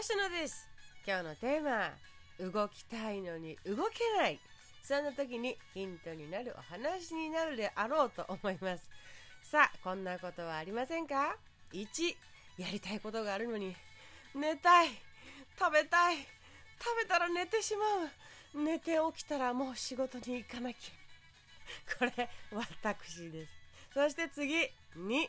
吉野です。今日のテーマ動きたいのに動けない。そんな時にヒントになるお話になるであろうと思います。さあこんなことはありませんか？1やりたいことがあるのに。寝たい。食べたい。食べたら寝てしまう。寝て起きたらもう仕事に行かなきゃ。これ私です。そして次2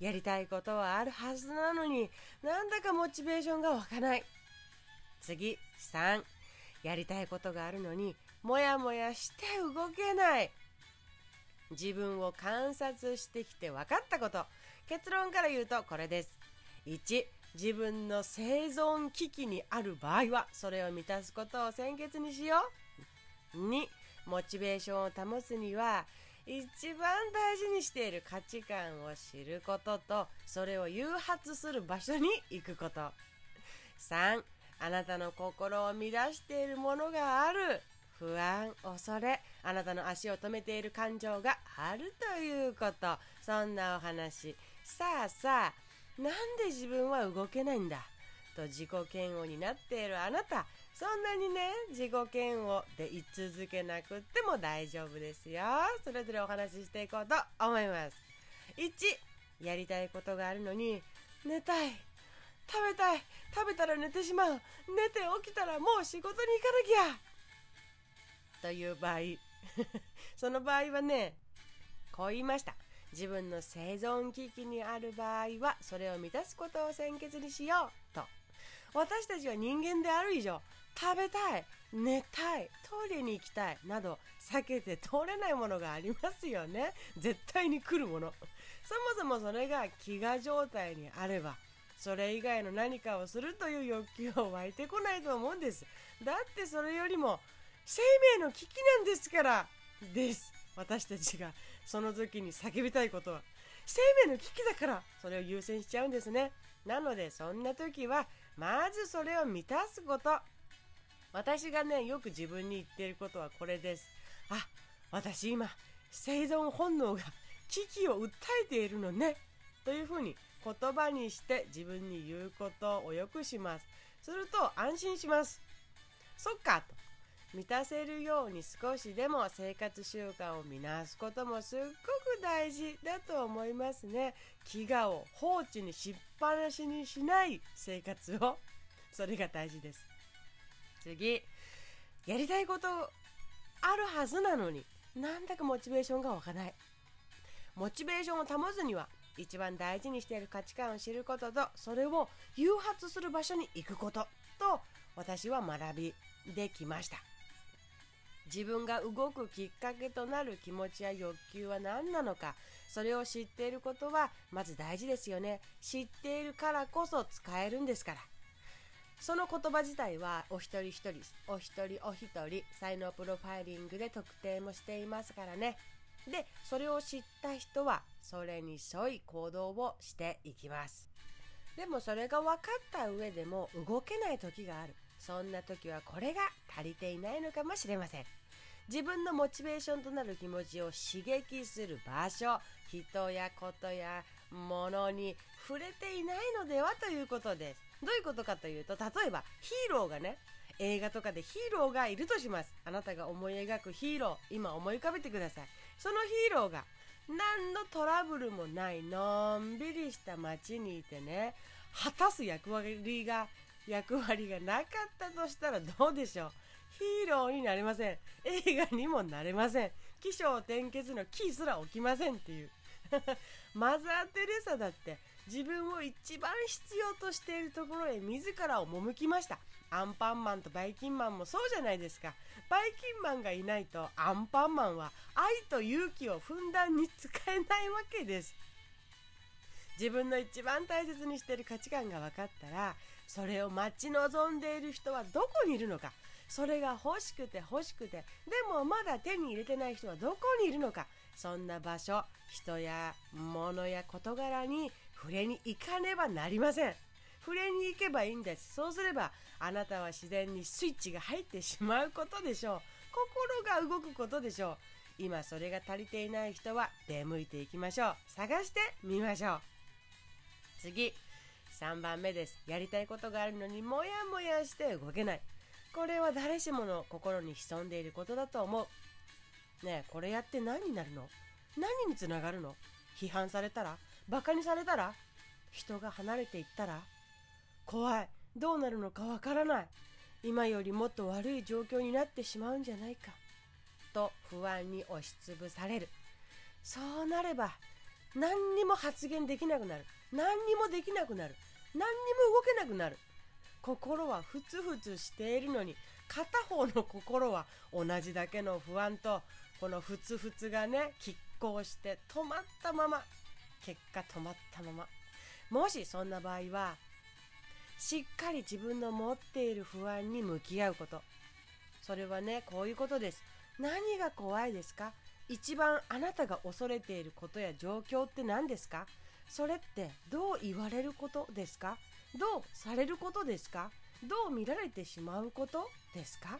やりたいことはあるはずなのになんだかモチベーションが湧かない。次3やりたいことがあるのにもやもやして動けない。自分を観察してきて分かったこと。結論から言うとこれです。1自分の生存危機にある場合はそれを満たすことを先決にしよう。2モチベーションを保つには一番大事にしている価値観を知ることとそれを誘発する場所に行くこと。3あなたの心を乱しているものがある。不安恐れあなたの足を止めている感情があるということ。そんなお話。さあさあなんで自分は動けないんだ？と自己嫌悪になっているあなた。そんなにね自己嫌悪で言い続けなくっても大丈夫ですよ。それぞれお話ししていこうと思います。1やりたいことがあるのに寝たい。食べたい。食べたら寝てしまう。寝て起きたらもう仕事に行かなきゃ。という場合。その場合はねこう言いました。自分の生存危機にある場合はそれを満たすことを先決にしよう。と。私たちは人間である以上食べたい寝たいトイレに行きたいなど避けて通れないものがありますよね。絶対に来るもの。そもそもそれが飢餓状態にあればそれ以外の何かをするという欲求を湧いてこないと思うんです。だってそれよりも生命の危機なんですから。です。私たちがその時に叫びたいことは。生命の危機だからそれを優先しちゃうんですね。なのでそんな時はまずそれを満たすこと。私がねよく自分に言ってることはこれです。あ私今生存本能が危機を訴えているのね。というふうに言葉にして自分に言うことをよくします。すると安心します。そっかと。満たせるように少しでも生活習慣を見直すこともすっごく大事だと思いますね。飢餓を放置にしっぱなしにしない生活を。それが大事です。次。やりたいことあるはずなのになんだかモチベーションが湧かない。モチベーションを保つには一番大事にしている価値観を知ることとそれを誘発する場所に行くことと私は学びできました。自分が動くきっかけとなる気持ちや欲求は何なのかそれを知っていることはまず大事ですよね。知っているからこそ使えるんですから。その言葉自体はお一人一人お一人お一人才能プロファイリングで特定もしていますからね。でそれを知った人はそれに沿い行動をしていきます。でもそれが分かった上でも動けない時がある。そんな時はこれが足りていないのかもしれません。自分のモチベーションとなる気持ちを刺激する場所人やことや物に触れていないのではということです。どういうことかというと例えばヒーローがね映画とかでヒーローがいるとします。あなたが思い描くヒーロー今思い浮かべてください。そのヒーローが何のトラブルもないのんびりした街にいてね果たす役割が役割がなかったとしたらどうでしょう。ヒーローになれません。映画にもなれません。起承転結のキーすら起きませんっていう マザー・テレサだって自分を一番必要としているところへ自らを赴きました。アンパンマンとバイキンマンもそうじゃないですか。バイキンマンがいないとアンパンマンは愛と勇気をふんだんに使えないわけです。自分の一番大切にしている価値観が分かったらそれを待ち望んでいる人はどこにいるのか。それが欲しくて欲しくてでもまだ手に入れてない人はどこにいるのか。そんな場所人や物や事柄に触れに行かねばなりません。触れに行けばいいんです。そうすればあなたは自然にスイッチが入ってしまうことでしょう。心が動くことでしょう。今それが足りていない人は出向いていきましょう。探してみましょう。次。3番目です。やりたいことがあるのにもやもやして動けない。これは誰しもの心に潜んでいることだと思う。ねえこれやって何になるの？何につながるの？批判されたら？バカにされたら？人が離れていったら？怖い。どうなるのかわからない。今よりもっと悪い状況になってしまうんじゃないか。と不安に押しつぶされる。そうなれば何にも発言できなくなる。何にもできなくなる。何にも動けなくなる。心はふつふつしているのに片方の心は同じだけの不安とこのふつふつがね拮抗して止まったまま結果止まったまま。もしそんな場合はしっかり自分の持っている不安に向き合うこと。それはねこういうことです。何が怖いですか？一番あなたが恐れていることや状況って何ですか？それってどう言われることですか？どうされることですか？どう見られてしまうことですか？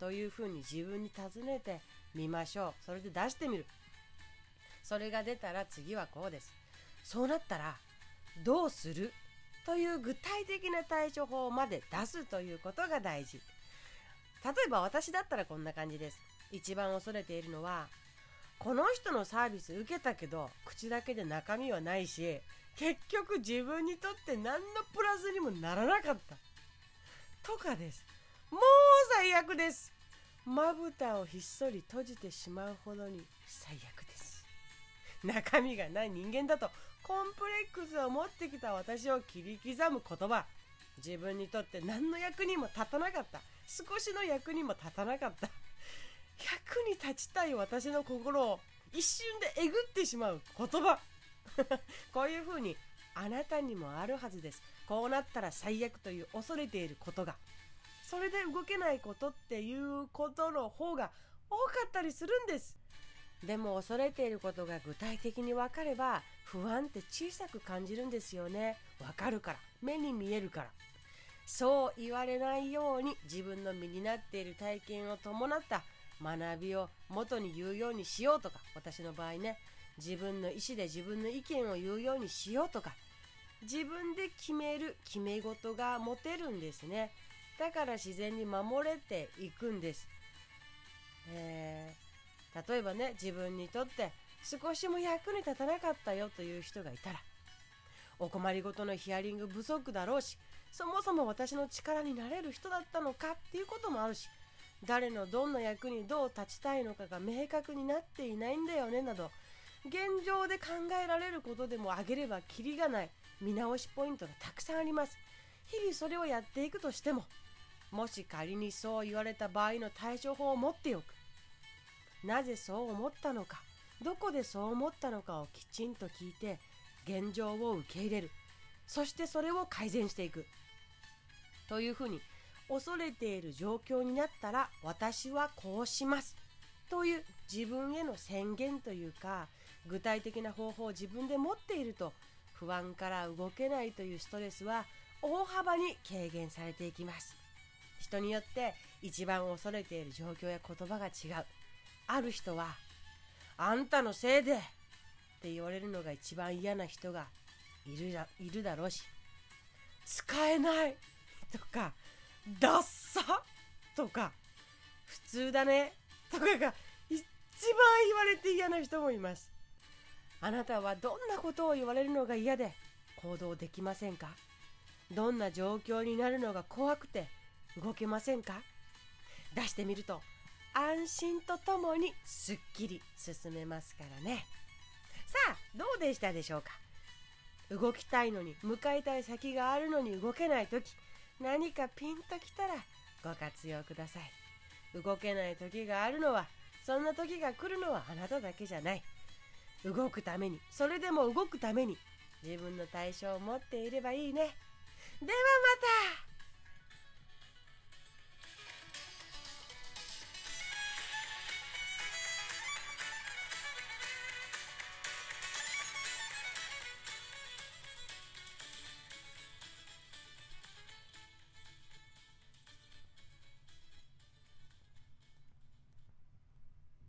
というふうに自分に尋ねてみましょう。それで出してみる。それが出たら次はこうです。そうなったらどうする？という具体的な対処法まで出すということが大事。例えば私だったらこんな感じです。一番恐れているのはこの人のサービス受けたけど口だけで中身はないし結局自分にとって何のプラスにもならなかった。とかです。もう最悪です。まぶたをひっそり閉じてしまうほどに最悪です。中身がない人間だとコンプレックスを持ってきた私を切り刻む言葉。自分にとって何の役にも立たなかった。少しの役にも立たなかった。役に立ちたい私の心を一瞬でえぐってしまう言葉。こういう風にあなたにもあるはずです。こうなったら最悪という恐れていることが。それで動けないことっていうことの方が多かったりするんです。でも恐れていることが具体的に分かれば不安って小さく感じるんですよね。わかるから。目に見えるから。そう言われないように自分の身になっている体験を伴った学びを元に言うようにしようとか私の場合ね。自分の意思で自分の意見を言うようにしようとか自分で決める決め事が持てるんですね。だから自然に守れていくんです、えー、例えばね自分にとって少しも役に立たなかったよという人がいたらお困りごとのヒアリング不足だろうしそもそも私の力になれる人だったのかっていうこともあるし誰のどんな役にどう立ちたいのかが明確になっていないんだよねなど現状で考えられることでも挙げればキリがない見直しポイントがたくさんあります。日々それをやっていくとしてももし仮にそう言われた場合の対処法を持っておく。なぜそう思ったのかどこでそう思ったのかをきちんと聞いて現状を受け入れる。そしてそれを改善していく。というふうに恐れている状況になったら私はこうします。という自分への宣言というか具体的な方法を自分で持っていると不安から動けないというストレスは大幅に軽減されていきます。人によって一番恐れている状況や言葉が違う。ある人はあんたのせいでって言われるのが一番嫌な人がいるいるだろうし使えないとかダッサとか普通だねとかが一番言われて嫌な人もいます。あなたはどんなことを言われるのが嫌で行動できませんか？どんな状況になるのが怖くて動けませんか？出してみると安心とともにすっきり進めますからね。さあどうでしたでしょうか？動きたいのに向かいたい先があるのに動けない時。何かピンときたらご活用ください。動けない時があるのはそんな時が来るのはあなただけじゃない。動くためにそれでも動くために自分の対象を持っていればいいね。ではまた。